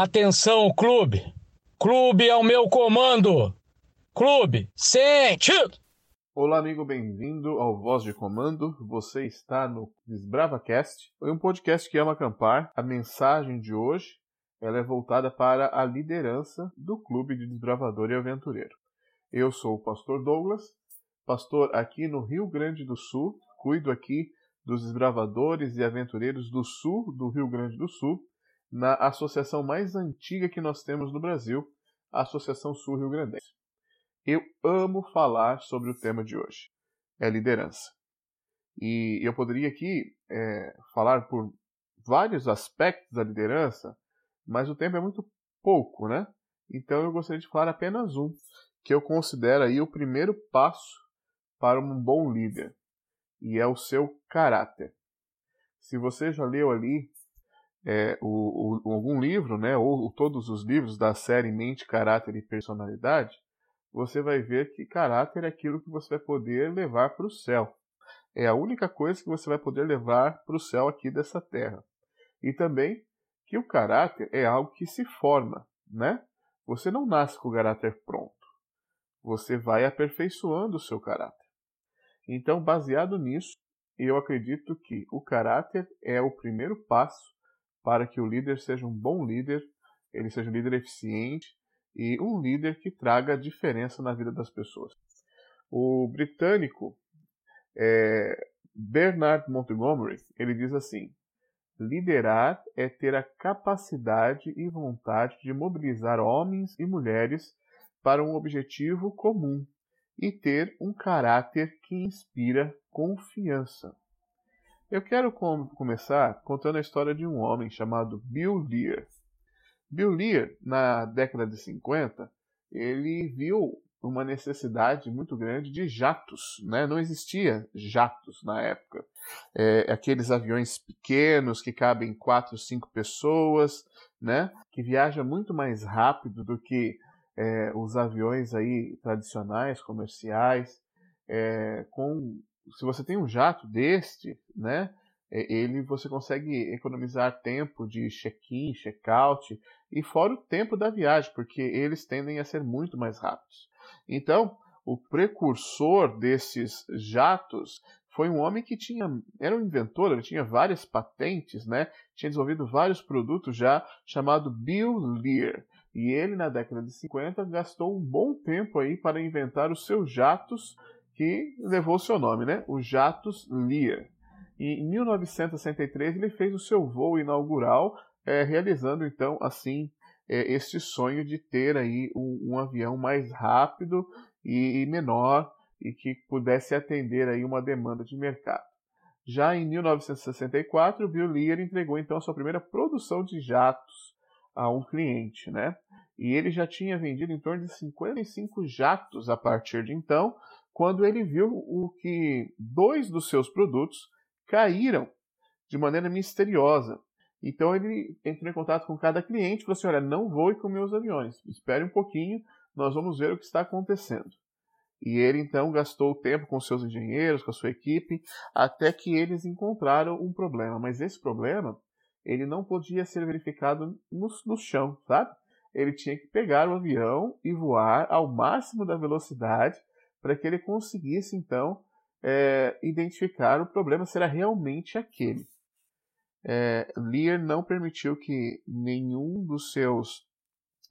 Atenção, clube! Clube ao meu comando! Clube, sentido! Olá, amigo, bem-vindo ao Voz de Comando. Você está no DesbravaCast, um podcast que ama acampar. A mensagem de hoje ela é voltada para a liderança do Clube de Desbravador e Aventureiro. Eu sou o pastor Douglas, pastor aqui no Rio Grande do Sul, cuido aqui dos desbravadores e aventureiros do sul do Rio Grande do Sul na associação mais antiga que nós temos no Brasil, a Associação Sul Rio Grandense. Eu amo falar sobre o tema de hoje, é liderança. E eu poderia aqui é, falar por vários aspectos da liderança, mas o tempo é muito pouco, né? Então eu gostaria de falar apenas um, que eu considero aí o primeiro passo para um bom líder, e é o seu caráter. Se você já leu ali é, o, o, algum livro, né, ou todos os livros da série Mente, Caráter e Personalidade, você vai ver que caráter é aquilo que você vai poder levar para o céu. É a única coisa que você vai poder levar para o céu aqui dessa terra. E também que o caráter é algo que se forma, né? Você não nasce com o caráter pronto. Você vai aperfeiçoando o seu caráter. Então, baseado nisso, eu acredito que o caráter é o primeiro passo para que o líder seja um bom líder, ele seja um líder eficiente e um líder que traga diferença na vida das pessoas. O britânico é, Bernard Montgomery ele diz assim: liderar é ter a capacidade e vontade de mobilizar homens e mulheres para um objetivo comum e ter um caráter que inspira confiança. Eu quero com começar contando a história de um homem chamado Bill Lear. Bill Lear, na década de 50, ele viu uma necessidade muito grande de jatos, né? Não existia jatos na época. É, aqueles aviões pequenos que cabem quatro, cinco pessoas, né? Que viaja muito mais rápido do que é, os aviões aí tradicionais, comerciais, é, com se você tem um jato deste, né, ele você consegue economizar tempo de check-in, check-out e fora o tempo da viagem, porque eles tendem a ser muito mais rápidos. Então, o precursor desses jatos foi um homem que tinha era um inventor, ele tinha várias patentes, né? Tinha desenvolvido vários produtos já, chamado Bill Lear. E ele na década de 50 gastou um bom tempo aí para inventar os seus jatos que levou o seu nome, né? O Jatos Lear. E em 1963 ele fez o seu voo inaugural, é, realizando então assim é, este sonho de ter aí um, um avião mais rápido e, e, menor e que pudesse atender aí uma demanda de mercado. Já em 1964, Bill Lear entregou então a sua primeira produção de jatos a um cliente, né? E ele já tinha vendido em torno de 55 jatos a partir de então, quando ele viu o que dois dos seus produtos caíram de maneira misteriosa. Então ele entrou em contato com cada cliente e falou assim: olha, não voe com meus aviões, espere um pouquinho, nós vamos ver o que está acontecendo. E ele então gastou tempo com seus engenheiros, com a sua equipe, até que eles encontraram um problema. Mas esse problema, ele não podia ser verificado no, no chão, sabe? Ele tinha que pegar o avião e voar ao máximo da velocidade para que ele conseguisse então é, identificar o problema será realmente aquele. É, Lear não permitiu que nenhum dos seus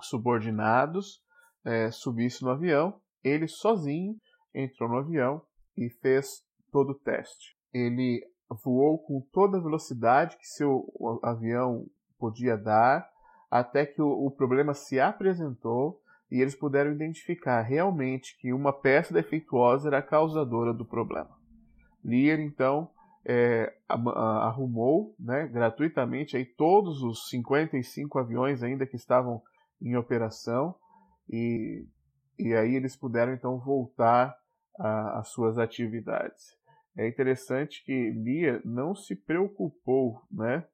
subordinados é, subisse no avião. Ele sozinho entrou no avião e fez todo o teste. Ele voou com toda a velocidade que seu avião podia dar, até que o, o problema se apresentou e eles puderam identificar realmente que uma peça defeituosa era a causadora do problema. Lear, então, é, arrumou né, gratuitamente aí todos os 55 aviões ainda que estavam em operação e, e aí eles puderam então voltar às suas atividades. É interessante que Lia não se preocupou, né?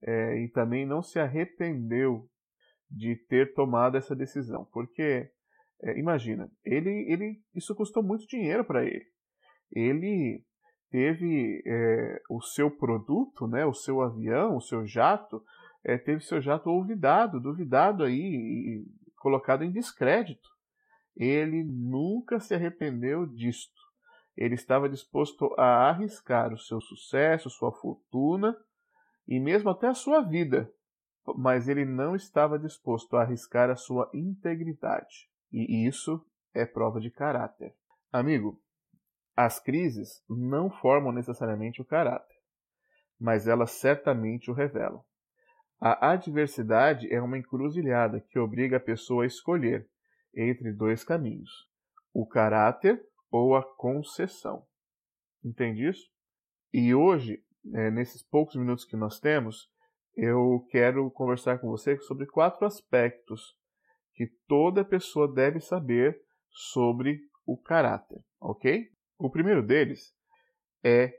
É, e também não se arrependeu de ter tomado essa decisão, porque é, imagina, ele, ele, isso custou muito dinheiro para ele. Ele teve é, o seu produto, né, o seu avião, o seu jato, é, teve seu jato olvidado, duvidado aí, e colocado em descrédito. Ele nunca se arrependeu disto. Ele estava disposto a arriscar o seu sucesso, sua fortuna e mesmo até a sua vida, mas ele não estava disposto a arriscar a sua integridade. E isso é prova de caráter. Amigo, as crises não formam necessariamente o caráter, mas elas certamente o revelam. A adversidade é uma encruzilhada que obriga a pessoa a escolher entre dois caminhos: o caráter ou a concessão. Entende isso? E hoje, é, nesses poucos minutos que nós temos, eu quero conversar com você sobre quatro aspectos que toda pessoa deve saber sobre o caráter, ok? O primeiro deles é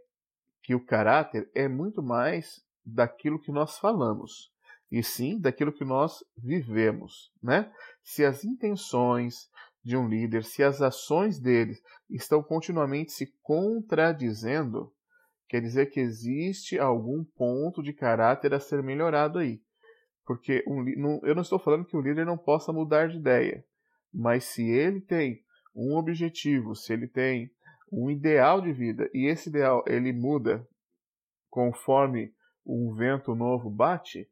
que o caráter é muito mais daquilo que nós falamos, e sim daquilo que nós vivemos, né? Se as intenções de um líder, se as ações dele estão continuamente se contradizendo, quer dizer que existe algum ponto de caráter a ser melhorado aí. Porque um, não, eu não estou falando que o líder não possa mudar de ideia, mas se ele tem um objetivo, se ele tem um ideal de vida e esse ideal ele muda conforme um vento novo bate,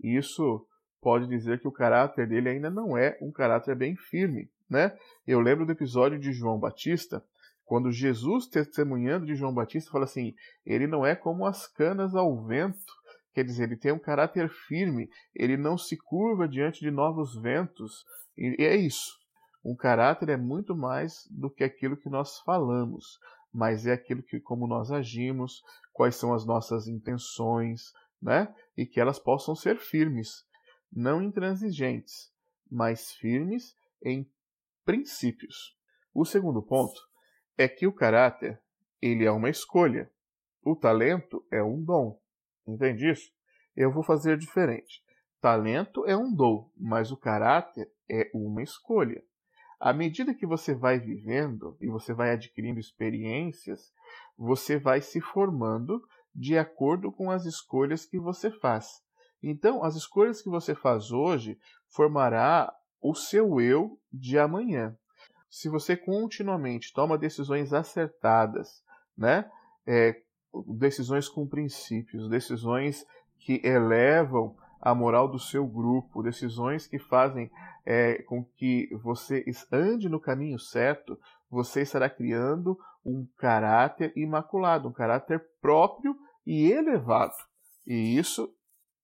isso pode dizer que o caráter dele ainda não é um caráter bem firme, né? Eu lembro do episódio de João Batista, quando Jesus testemunhando de João Batista fala assim: ele não é como as canas ao vento, quer dizer, ele tem um caráter firme, ele não se curva diante de novos ventos. E é isso. Um caráter é muito mais do que aquilo que nós falamos, mas é aquilo que como nós agimos, quais são as nossas intenções, né? E que elas possam ser firmes, não intransigentes, mas firmes em princípios. O segundo ponto é que o caráter, ele é uma escolha. O talento é um dom. Entende isso? Eu vou fazer diferente. Talento é um dom, mas o caráter é uma escolha. À medida que você vai vivendo e você vai adquirindo experiências, você vai se formando de acordo com as escolhas que você faz. Então, as escolhas que você faz hoje formará o seu eu de amanhã se você continuamente toma decisões acertadas, né? É, decisões com princípios, decisões que elevam a moral do seu grupo, decisões que fazem é, com que você ande no caminho certo, você estará criando um caráter imaculado, um caráter próprio e elevado. E isso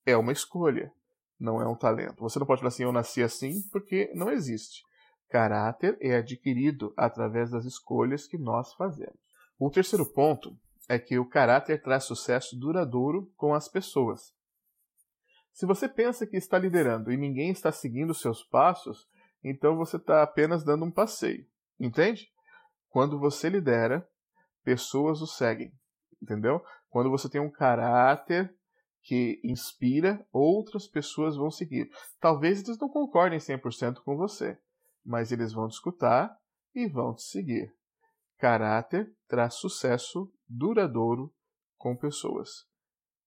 é uma escolha, não é um talento. Você não pode falar assim, eu nasci assim, porque não existe. Caráter é adquirido através das escolhas que nós fazemos. O terceiro ponto é que o caráter traz sucesso duradouro com as pessoas. Se você pensa que está liderando e ninguém está seguindo seus passos, então você está apenas dando um passeio. Entende? Quando você lidera, pessoas o seguem. Entendeu? Quando você tem um caráter que inspira, outras pessoas vão seguir. Talvez eles não concordem 100% com você, mas eles vão te escutar e vão te seguir. Caráter traz sucesso duradouro com pessoas.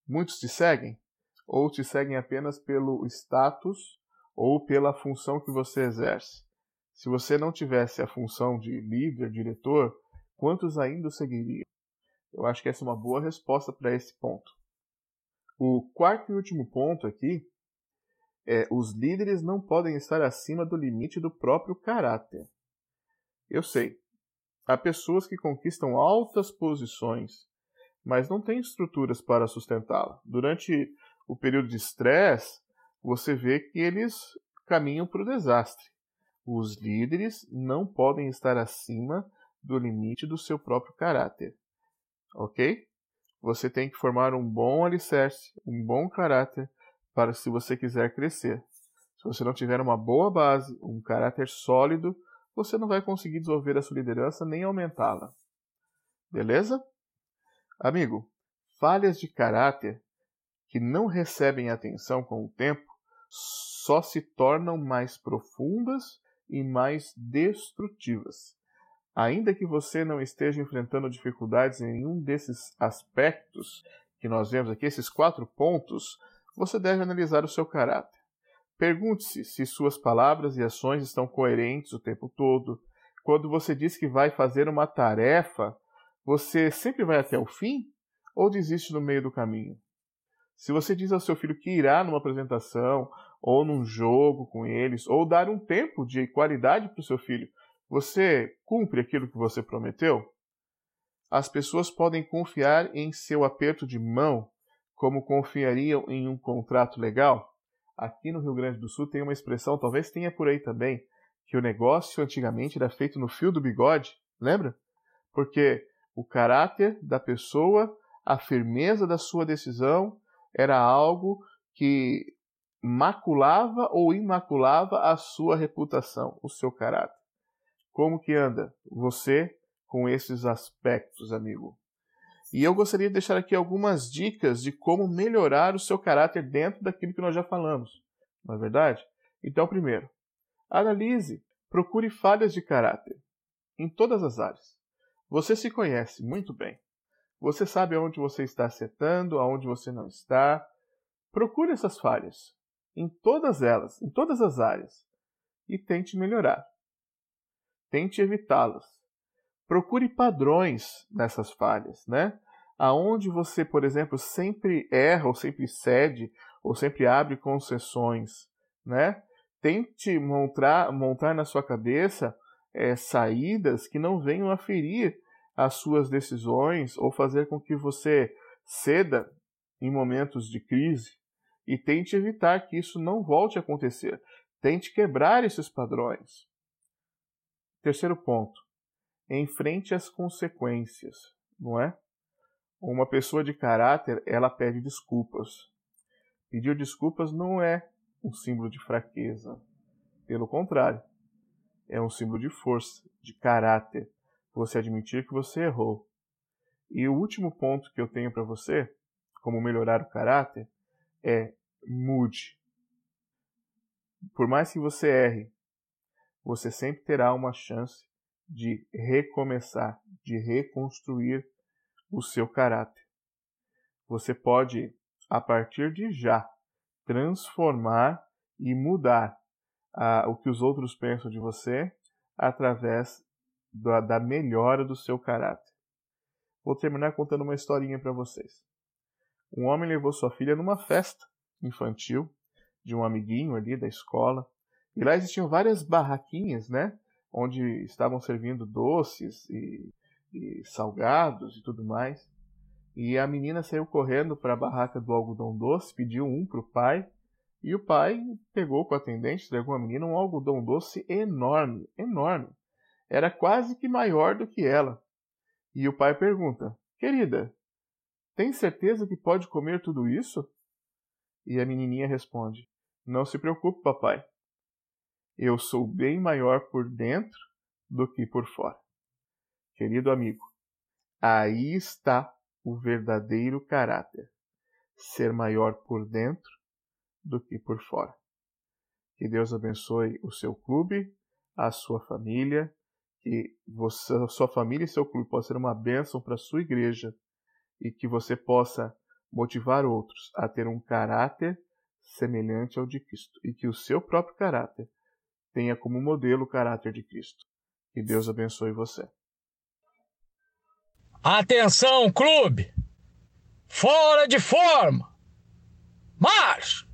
Muitos te seguem, ou te seguem apenas pelo status ou pela função que você exerce. Se você não tivesse a função de líder, diretor, quantos ainda o seguiriam? Eu acho que essa é uma boa resposta para esse ponto. O quarto e último ponto aqui é, os líderes não podem estar acima do limite do próprio caráter. Eu sei, há pessoas que conquistam altas posições, mas não têm estruturas para sustentá-la. Durante o período de estresse, você vê que eles caminham para o desastre. Os líderes não podem estar acima do limite do seu próprio caráter. Ok? Você tem que formar um bom alicerce, um bom caráter para se você quiser crescer. Se você não tiver uma boa base, um caráter sólido, você não vai conseguir desenvolver a sua liderança nem aumentá-la. Beleza? Amigo, falhas de caráter que não recebem atenção com o tempo só se tornam mais profundas e mais destrutivas. Ainda que você não esteja enfrentando dificuldades em nenhum desses aspectos que nós vemos aqui, esses quatro pontos, você deve analisar o seu caráter. Pergunte-se se suas palavras e ações estão coerentes o tempo todo. Quando você diz que vai fazer uma tarefa, você sempre vai até o fim ou desiste no meio do caminho? Se você diz ao seu filho que irá numa apresentação ou num jogo com eles, ou dar um tempo de qualidade para o seu filho, você cumpre aquilo que você prometeu? As pessoas podem confiar em seu aperto de mão como confiariam em um contrato legal? Aqui no Rio Grande do Sul tem uma expressão, talvez tenha por aí também, que o negócio antigamente era feito no fio do bigode, lembra? Porque o caráter da pessoa, a firmeza da sua decisão era algo que maculava ou imaculava a sua reputação, o seu caráter. Como que anda você com esses aspectos, amigo? E eu gostaria de deixar aqui algumas dicas de como melhorar o seu caráter dentro daquilo que nós já falamos. Não é verdade? Então, primeiro, analise, procure falhas de caráter em todas as áreas. Você se conhece muito bem. Você sabe aonde você está acertando, aonde você não está. Procure essas falhas em todas elas, em todas as áreas, e tente melhorar. Tente evitá-las procure padrões nessas falhas, né? Aonde você, por exemplo, sempre erra ou sempre cede ou sempre abre concessões, né? Tente montar, montar na sua cabeça é, saídas que não venham a ferir as suas decisões ou fazer com que você ceda em momentos de crise e tente evitar que isso não volte a acontecer. Tente quebrar esses padrões. Terceiro ponto enfrente as consequências, não é? Uma pessoa de caráter, ela pede desculpas. Pedir desculpas não é um símbolo de fraqueza. Pelo contrário, é um símbolo de força, de caráter. Você admitir que você errou. E o último ponto que eu tenho para você, como melhorar o caráter, é mude. Por mais que você erre, você sempre terá uma chance de recomeçar, de reconstruir o seu caráter. Você pode, a partir de já, transformar e mudar o que os outros pensam de você através da, da melhora do seu caráter. Vou terminar contando uma historinha para vocês. Um homem levou sua filha numa festa infantil de um amiguinho ali da escola. E lá existiam várias barraquinhas, né? Onde estavam servindo doces e, e salgados e tudo mais. E a menina saiu correndo para a barraca do algodão doce, pediu um para o pai, e o pai pegou com o atendente, entregou a menina um algodão doce enorme, enorme. Era quase que maior do que ela. E o pai pergunta: Querida, tem certeza que pode comer tudo isso? E a menininha responde: Não se preocupe, papai eu sou bem maior por dentro do que por fora. Querido amigo, aí está o verdadeiro caráter: ser maior por dentro do que por fora. Que Deus abençoe o seu clube, a sua família, que você, sua família e seu clube possam ser uma bênção para a sua igreja e que você possa motivar outros a ter um caráter semelhante ao de Cristo e que o seu próprio caráter tenha como modelo o caráter de Cristo. Que Deus abençoe você. Atenção, clube! Fora de forma! Marcha!